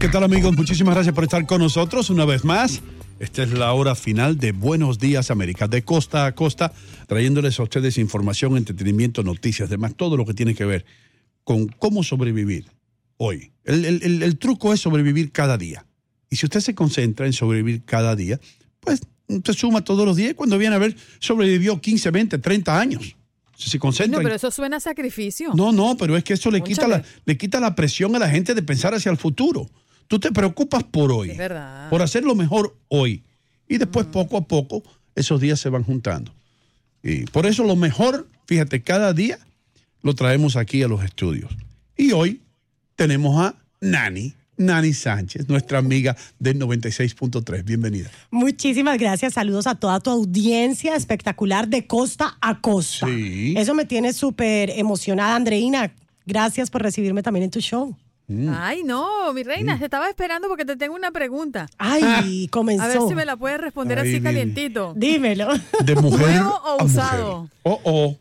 ¿Qué tal amigos? Muchísimas gracias por estar con nosotros una vez más. Esta es la hora final de Buenos Días América, de costa a costa, trayéndoles a ustedes información, entretenimiento, noticias, demás, todo lo que tiene que ver con cómo sobrevivir hoy. El, el- el- el truco es sobrevivir cada día. Y si usted se concentra en sobrevivir cada día, pues usted suma todos los días y cuando viene a ver, sobrevivió 15, 20, 30 años. Si se concentra No, pero eso suena a sacrificio. no, no, pero es que eso le quita, la, le quita la presión a la gente de pensar hacia el futuro. Tú te preocupas por hoy, Es verdad. por hacer lo mejor hoy. Y después, poco a poco, esos días se van juntando. Y por eso lo mejor, fíjate, cada día lo traemos aquí a los estudios. Y hoy tenemos a Nani, Nani Sánchez, nuestra amiga del 96.3. Bienvenida. Muchísimas gracias. Saludos a toda tu audiencia espectacular de costa a costa. Sí. Eso me tiene súper emocionada, Andreina. Gracias por recibirme también en tu show. Mm. Ay, no, mi reina, te estaba esperando porque te tengo una pregunta. Ay, comenzó. A ver si me la puedes responder así calientito. Dímelo. De mujer ¿Nuevo o a usado? mujer. Oh, oh.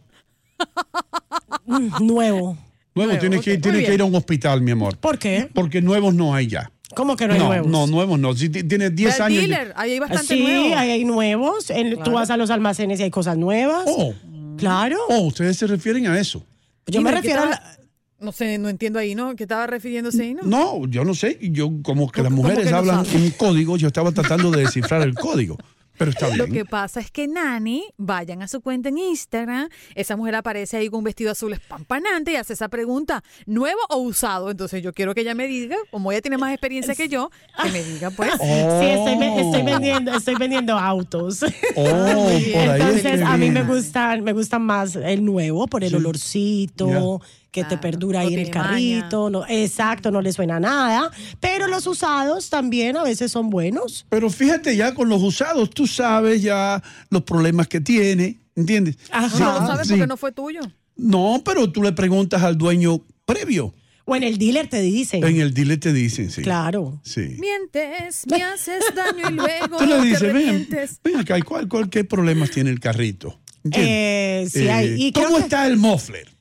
Mm, Nuevo. Nuevo, Nuevo, tienes, que, tienes que ir a un hospital, mi amor. ¿Por qué? Porque nuevos no hay ya. ¿Cómo que no hay no, nuevos? no, nuevos no. Si ti- tienes 10 Del años. dealer, ahí hay bastante sí, nuevo. ahí hay nuevos. Tú vas a los almacenes y hay cosas nuevas. Oh, Claro. oh, ustedes se refieren a eso. Yo me Dime, ¿qué refiero a la- No sé, no entiendo ahí, ¿no? ¿Qué estaba refiriéndose ahí, no? No, yo no sé. Yo, como que las ¿Cómo mujeres que no hablan sabe? en código, yo estaba tratando de descifrar el código. Pero está Lo que bien. pasa es que Nani, vayan a su cuenta en Instagram, esa mujer aparece ahí con un vestido azul espampanante y hace esa pregunta, ¿nuevo o usado? Entonces yo quiero que ella me diga, como ella tiene más experiencia que yo, que me diga pues. Oh, Sí, estoy, ve- estoy vendiendo, estoy vendiendo autos. oh, por ahí es Entonces, que a mí me gustan, me gustan más el nuevo por el Sí. olorcito, que te perdura no ahí en el carrito. No, exacto, no le suena nada. Pero los usados también a veces son buenos. Pero fíjate ya con los usados, tú sabes ya los problemas que tiene, ¿entiendes? Ajá. No lo sabes sí. porque no fue tuyo. No, pero tú le preguntas al dueño previo. O en el dealer te dicen. En el dealer te dicen, sí. Claro. Sí. Mientes, me haces daño y luego Tú le dices, ven, ven acá, ¿y ¿cuál, cuál, ¿qué problemas tiene el carrito? Eh, sí Eh, hay. Y creo ¿Cómo que- está el muffler?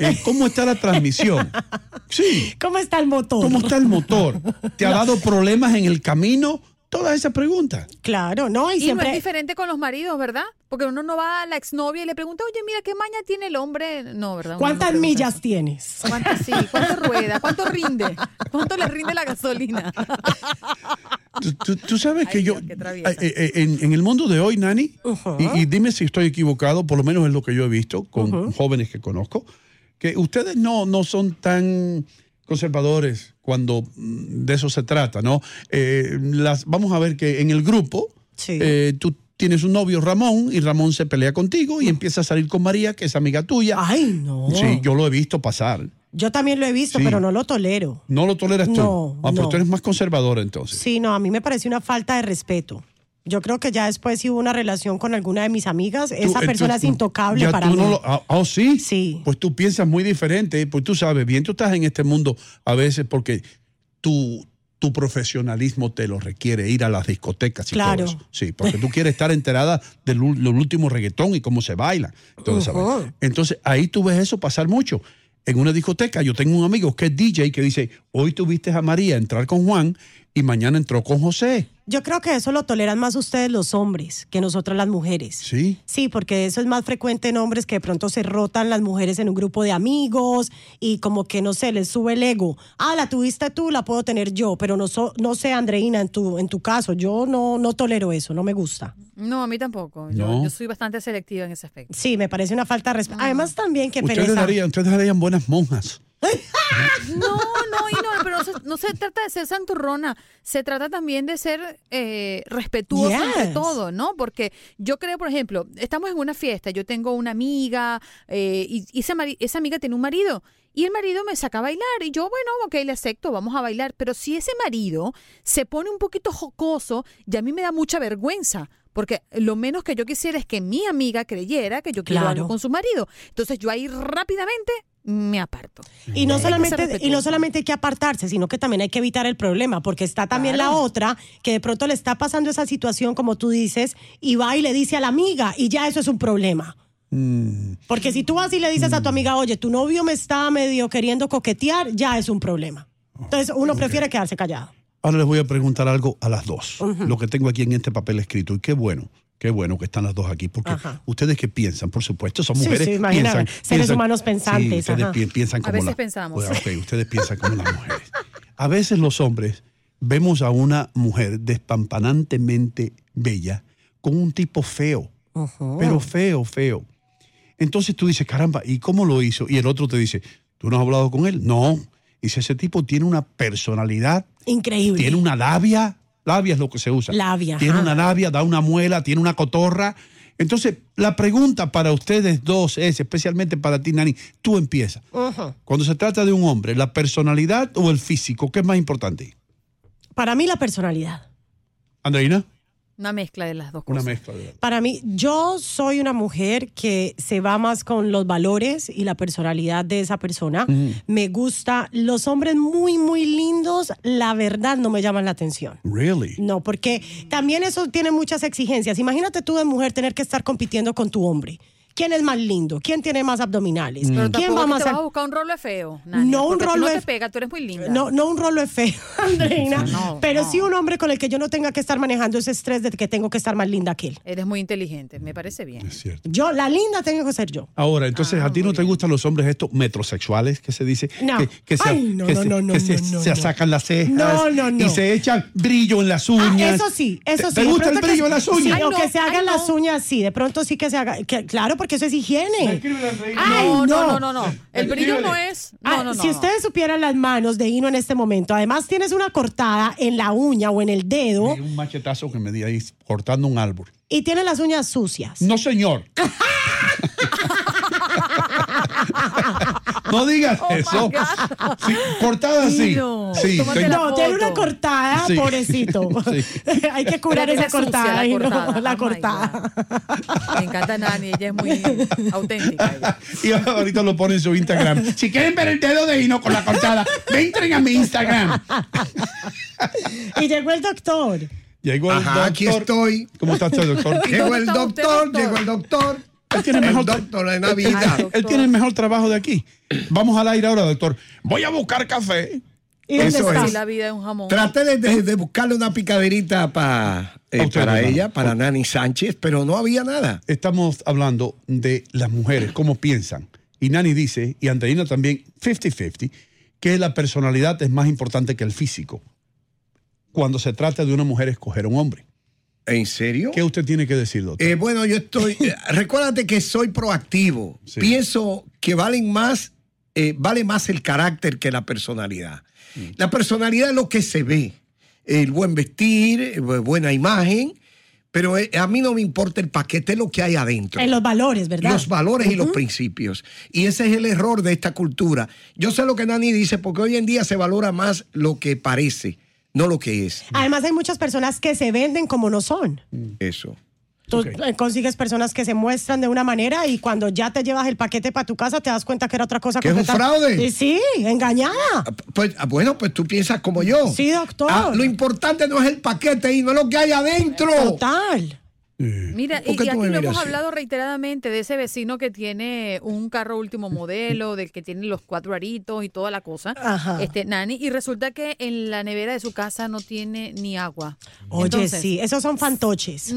Eh, ¿Cómo está la transmisión? Sí. ¿Cómo está el motor? ¿Cómo está el motor? ¿Te ha dado problemas en el camino? Todas esas preguntas. Claro, ¿no? Y, Y no siempre... es diferente con los maridos, ¿verdad? Porque uno no va a la exnovia y le pregunta, oye, mira, ¿qué maña tiene el hombre? No, ¿verdad? Uno no ¿Cuántas millas eso. tienes? ¿Cuántas sí? ¿Cuánto rueda? ¿Cuánto rinde? ¿Cuánto le rinde la gasolina? Tú, tú- tú sabes que Ay, yo, Dios, eh, eh, en, en el mundo de hoy, Nani, y, y dime si estoy equivocado, por lo menos es lo que yo he visto con jóvenes que conozco, que ustedes no, no son tan conservadores cuando mm, de eso se trata, ¿no? Eh, las, vamos a ver que en el grupo Sí. eh, tú tienes un novio, Ramón, y Ramón se pelea contigo y empieza a salir con María, que es amiga tuya. Ay, no. Sí, yo lo he visto pasar. Yo también lo he visto, Sí. pero no lo tolero. ¿No lo toleras tú? No, Ah, pero no. tú eres más conservadora entonces. Sí, no, a mí me parece una falta de respeto. Yo creo que ya después si hubo una relación con alguna de mis amigas, Tú, esa persona entonces, es intocable para tú mí. no lo- ah, oh, sí. Sí. Pues tú piensas muy diferente, pues tú sabes bien, tú estás en este mundo a veces porque tu, tu profesionalismo te lo requiere, ir a las discotecas y Claro. todo eso. Sí, porque tú quieres estar enterada del, del último reggaetón y cómo se baila. Ujú. Entonces ahí tú ves eso pasar mucho. En una discoteca yo tengo un amigo que es DJ que dice, hoy tuviste a María entrar con Juan y mañana entró con José. Yo creo que eso lo toleran más ustedes los hombres que nosotras las mujeres. Sí. Sí, porque eso es más frecuente en hombres que de pronto se rotan las mujeres en un grupo de amigos y como que no sé, les sube el ego. Ah, la tuviste tú, la puedo tener yo, pero no, so- no sé, Andreina, en tu, en tu caso, yo no, no tolero eso, no me gusta. No, a mí tampoco. Yo, No. yo soy bastante selectiva en ese aspecto. Sí, me parece una falta de respeto. Además también que Ustedes pereza. darían, ustedes darían buenas monjas. No, no, y no, pero no se, no se trata de ser santurrona, se trata también de ser eh, respetuoso ante Yes. todo, ¿no? Porque yo creo, por ejemplo, estamos en una fiesta, yo tengo una amiga eh, y, y esa, esa amiga tiene un marido y el marido me saca a bailar y yo, bueno, ok, le acepto, vamos a bailar, pero si ese marido se pone un poquito jocoso, ya a mí me da mucha vergüenza. Porque lo menos que yo quisiera es que mi amiga creyera que yo quiero Claro. algo con su marido. Entonces yo ahí rápidamente me aparto. Y no, solamente, y no solamente hay que apartarse, sino que también hay que evitar el problema, porque está también la otra que de pronto le está pasando esa situación, como tú dices, y va y le dice a la amiga, y ya eso es un problema. Mm. Porque si tú vas y le dices a tu amiga, oye, tu novio me está medio queriendo coquetear, ya es un problema. Entonces uno prefiere quedarse callado. Ahora les voy a preguntar algo a las dos. Lo que tengo aquí en este papel escrito. Y qué bueno, qué bueno que están las dos aquí. Porque Ajá. ustedes que piensan, por supuesto, son mujeres. sí, piensan, seres humanos pensantes, Sí, ustedes ajá. pi- piensan A como veces la- pensamos. Pues, ok, ustedes piensan como las mujeres. A veces los hombres vemos a una mujer despampanantemente bella con un tipo feo. Pero feo, feo. Entonces tú dices, caramba, ¿y cómo lo hizo? Y el otro te dice, ¿tú no has hablado con él? No. Dice, ese tipo tiene una personalidad Increíble. tiene una labia, labia es lo que se usa. Labia, Tiene ajá. una labia, da una muela, tiene una cotorra. Entonces, la pregunta para ustedes dos es, especialmente para ti, Nani, tú empiezas. Cuando se trata de un hombre, ¿la personalidad o el físico? ¿Qué es más importante? Para mí la personalidad. Andreina, Una mezcla de las dos una cosas. mezcla. de- Para mí, yo soy una mujer que se va más con los valores y la personalidad de esa persona. Me gusta los hombres muy, muy lindos, la verdad no me llaman la atención. Really? No, porque también eso tiene muchas exigencias. Imagínate tú de mujer tener que estar compitiendo con tu hombre. ¿Quién es más lindo? ¿Quién tiene más abdominales? Pero ¿Quién va más te vas a- a buscar un rolo de feo. Nani, No un rolo no te pega, tú eres muy linda. No, no un rolo es feo, Andreina, No, pero no. sí un hombre con el que yo no tenga que estar manejando ese estrés de que tengo que estar más linda que él. Eres muy inteligente, me parece bien. Es cierto. Yo, la linda tengo que ser yo. Ahora, entonces, Ah, ¿a ti no te bien. gustan los hombres estos metrosexuales que se dice? No. Que, que se, Ay, no, que no, se- no, no, que se, se no. sacan las cejas No, no, no. y se echan brillo en las Ah, uñas. eso sí, eso ¿Te- sí. ¿Te gusta el brillo en las Sí, uñas? Ay, o que se hagan las uñas, sí. De pronto sí que se haga. claro, porque eso es higiene. Ay, no, no. no, no, no, no. El brillo no es. No, Ah, no, no. si no. ustedes supieran las manos de Hino en este momento, además tienes una cortada en la uña o en el dedo un machetazo que me di ahí cortando un árbol. y tienes las uñas sucias. No, señor. no digas Oh, eso. Sí, cortada así. No. Sí, No, tiene una cortada, Sí. pobrecito. Sí. Hay que curar esa cortada, la Hino, cortada. la Oh, cortada. Me encanta Nani, ella es muy auténtica. ella. Y ahorita lo pone en su Instagram. Si quieren ver el dedo de Hino con la cortada, entren a mi Instagram. Y llegó el doctor. Llegó el Ajá, doctor. aquí estoy. ¿Cómo está usted, doctor? ¿Y Llegó el doctor? llegó el doctor. Él tiene El mejor doctor de él- Navidad. él- él tiene el mejor trabajo de aquí. Vamos al aire ahora, doctor. Voy a buscar café. ¿Y dónde Eso está? es. La vida es un jamón. Traté de, de- de buscarle una picaderita pa- eh, usted, para hermano. ella, para Nani Sánchez, pero no había nada. Estamos hablando de las mujeres, cómo piensan. Y Nani dice, y Andreina también, 50-50, que la personalidad es más importante que el físico. Cuando se trata de una mujer escoger un hombre. ¿En serio? ¿Qué usted tiene que decir, doctor? Eh, bueno, yo estoy. eh, recuérdate que soy proactivo. Sí. Pienso que valen más, eh, vale más el carácter que la personalidad. Mm. La personalidad es lo que se ve. El buen vestir, buena imagen, pero a mí no me importa el paquete, es lo que hay adentro. En los valores, ¿verdad? Los valores y los principios. Y ese es el error de esta cultura. Yo sé lo que Nani dice, porque hoy en día se valora más lo que parece, no lo que es. Además, hay muchas personas que se venden como no son. Eso. Tú consigues personas que se muestran de una manera y cuando ya te llevas el paquete para tu casa te das cuenta que era otra cosa. ¿Que es un fraude? Sí, sí, engañada. Pues ah, bueno, pues tú piensas como yo. Sí, doctor. Ah, lo importante no es el paquete y no es lo que hay adentro. Total. Mira, ¿Por y, aquí lo hemos así? hablado reiteradamente de ese vecino que tiene un carro último modelo, del que tiene los cuatro aritos y toda la cosa, Ajá. este Nani, y resulta que en la nevera de su casa no tiene ni agua. Oye, Entonces, sí, esos son fantoches.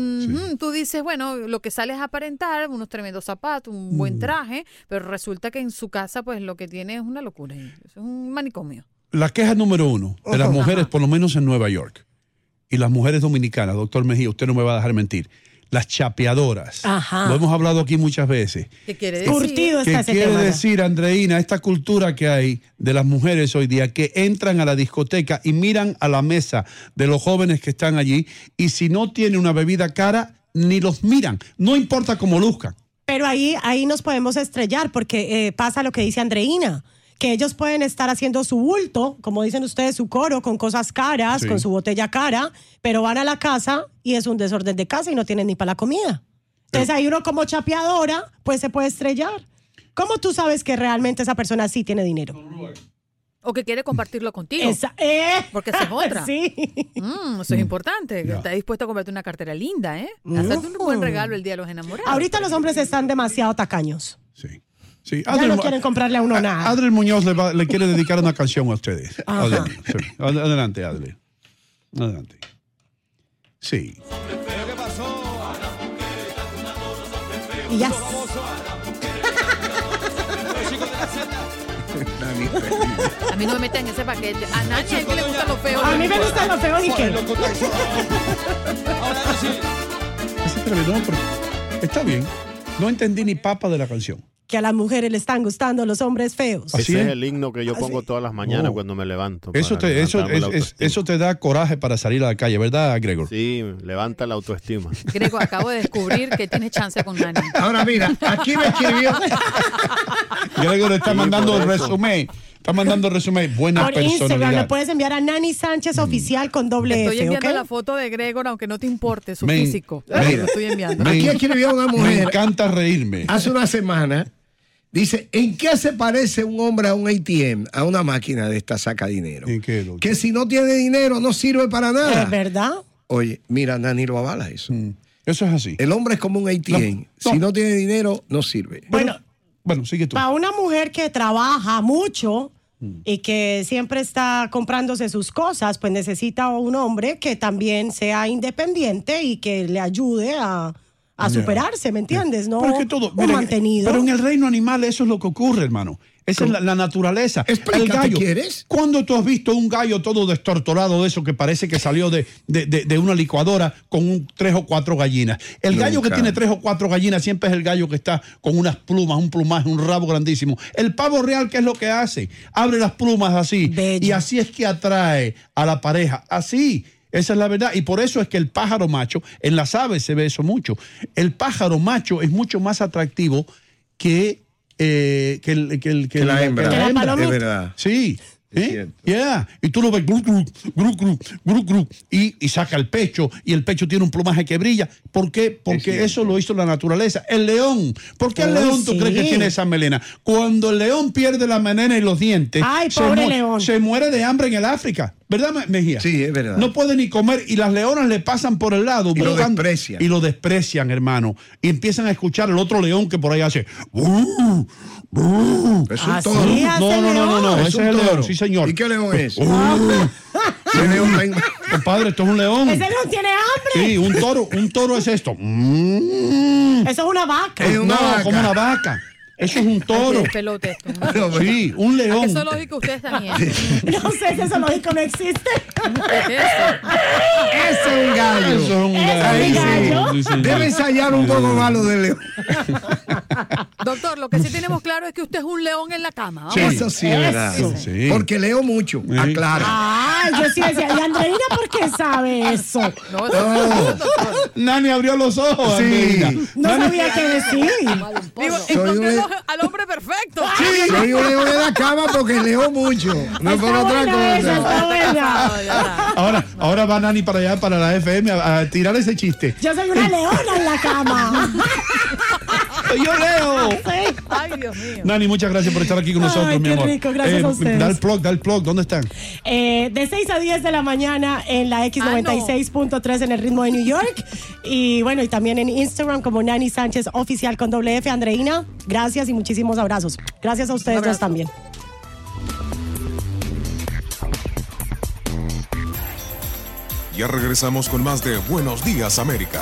Tú dices, bueno, lo que sale es aparentar unos tremendos zapatos, un Mm. buen traje, pero resulta que en su casa, pues lo que tiene es una locura. Es un manicomio. La queja número uno de las Ajá. mujeres, por lo menos en Nueva York, y las mujeres dominicanas, doctor Mejía, usted no me va a dejar mentir, las chapeadoras. Ajá. Lo hemos hablado aquí muchas veces. ¿Qué quiere decir? Curtido ¿Qué quiere decir, Andreina, esta cultura que hay de las mujeres hoy día que entran a la discoteca y miran a la mesa de los jóvenes que están allí y si no tiene una bebida cara, ni los miran, no importa cómo luzcan. Pero ahí, ahí nos podemos estrellar porque eh, pasa lo que dice Andreina, que ellos pueden estar haciendo su bulto, como dicen ustedes, su coro con cosas caras, Sí. con su botella cara, pero van a la casa y es un desorden de casa y no tienen ni para la comida. Entonces ahí uno como chapeadora, pues se puede estrellar. ¿Cómo tú sabes que realmente esa persona sí tiene dinero? O que quiere compartirlo contigo. Esa- eh, Porque esa es otra. sí. Mm, eso es importante. que Ya. Está dispuesto a comprarte una cartera linda, ¿eh? Mm. Hacerte un buen regalo el día de los enamorados. Ahorita los hombres están demasiado tacaños. Sí. Sí. Ya no quieren comprarle a uno nada. Adriel Muñoz le, va- le quiere dedicar una canción a ustedes. Adelante, sí. Ad- Adelante, Adriel. Adelante. Sí. Y ya. A mí no me meten en ese paquete. A nadie es que le gustan los feos. A mí me gustan los feos y qué. Ese tremendo, pero está bien. No entendí ni papa de la canción. Que a las mujeres le están gustando los hombres feos. Así Ese es es. el himno que yo pongo todas las mañanas Oh. cuando me levanto. Eso te, eso, levantarme la es- es- autoestima. eso te da coraje para salir a la calle, ¿verdad, Gregor? Sí, levanta la autoestima. Grego, acabo de descubrir que tienes chance con Nani. Ahora mira, aquí me escribió. Gregor está Sí, mandando resumen. Está mandando resumen. Buena Por Instagram le puedes enviar a Nani Sánchez oficial con doble Estoy F, enviando la foto de Gregor, aunque no te importe su Me- físico. me- Lo estoy enviando. me- Aquí escribió una Me mujer encanta reírme. hace una semana. Dice, ¿en qué se parece un hombre a un ATM, a una máquina de esta saca dinero? ¿En qué, doctor? Que si no tiene dinero no sirve para nada. ¿Es verdad? Oye, mira, Nani lo avala eso. Mm, Eso es así. El hombre es como un ATM. No, Si no. tiene dinero, no sirve. Bueno, Bueno, sigue tú. para una mujer que trabaja mucho y que siempre está comprándose sus cosas, pues necesita un hombre que también sea independiente y que le ayude a, a superarse, ¿me entiendes? No Pero es que todo, un mira, mantenido. Pero en el reino animal eso es lo que ocurre, hermano. Esa es la, la naturaleza. Explícate, el gallo. ¿quieres? ¿Cuándo tú has visto un gallo todo destortorado de eso que parece que salió de, de- de- de una licuadora con un- tres o cuatro gallinas? El gallo que tiene tres o cuatro gallinas siempre es el gallo que está con unas plumas, un plumaje, un rabo grandísimo. El pavo real, ¿qué es lo que hace? Abre las plumas así. Bello. Y así es que atrae a la pareja. Así. Esa es la verdad. Y por eso es que el pájaro macho, en las aves se ve eso mucho. El pájaro macho es mucho más atractivo que, eh, que, el, que, el- que Que la el- hembra. que la la hembra. Es verdad. Sí. ¿eh? Yeah. Y tú lo ves gru, gru, gru, gru, gru, gru, y, y saca el pecho y el pecho tiene un plumaje que brilla. ¿Por qué? Porque eso lo hizo la naturaleza. El león. ¿Por qué el león tú sí. crees que tiene esa melena? Cuando el león pierde la melena y los dientes, Ay, se, pobre mu- león. se muere de hambre en el África. ¿Verdad, Me- Mejía? Sí, es verdad. No puede ni comer y las leonas le pasan por el lado. Y lo desprecian. Y lo desprecian, hermano. Y empiezan a escuchar el otro león que por ahí hace. "Uh, uh". Es un ¿Así toro. No, no, no, no, no. Es Ese un es el toro. león, sí, señor. ¿Y qué león es? Uh. Compadre, esto es un león. Ese león tiene hambre. Sí, un toro, un toro es esto. Mm. Eso es una vaca. Es una no, vaca. como una vaca. Eso es un toro. Qué pelote. No, Sí, un ¿A qué león. zoológico ustedes también? No sé si eso lógico no existe. ¿Qué es eso? Ese es un gallo. Eso es un Eso es gallo. un gallo. Sí. Debe ensayar un poco malo del león. Doctor, lo que sí tenemos claro es que usted es un león en la cama. Vamos. Eso sí es verdad. Eso. Sí. Porque leo mucho. Aclara. Ah, yo sí decía, ¿y Andreina por qué sabe eso? No, eso- doctor. Nani abrió los ojos. Sí. Andreina. No Nani- sabía qué decir. Digo, al hombre perfecto. Soy un león de la cama porque leo mucho. No es por Está otra buena esa, cosa. está buena. Está. Ahora, ahora va Nani para allá, para la FM, a, a tirar ese chiste. Yo soy una leona en la cama. Yo leo. Sí. Ay, Dios mío. Nani, muchas gracias por estar aquí con Ay, nosotros, mi qué amor. rico, gracias a ustedes. Da el plug, da el plug. ¿Dónde están? Eh, de 6 a 10 de la mañana en la X96.3 en el ritmo de New York. Y bueno, y también en Instagram como Nani Sánchez Oficial con doble F. Andreina, gracias y muchísimos abrazos. Gracias a ustedes dos también. Ya regresamos con más de Buenos Días América.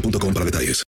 boostmobile.com para detalles.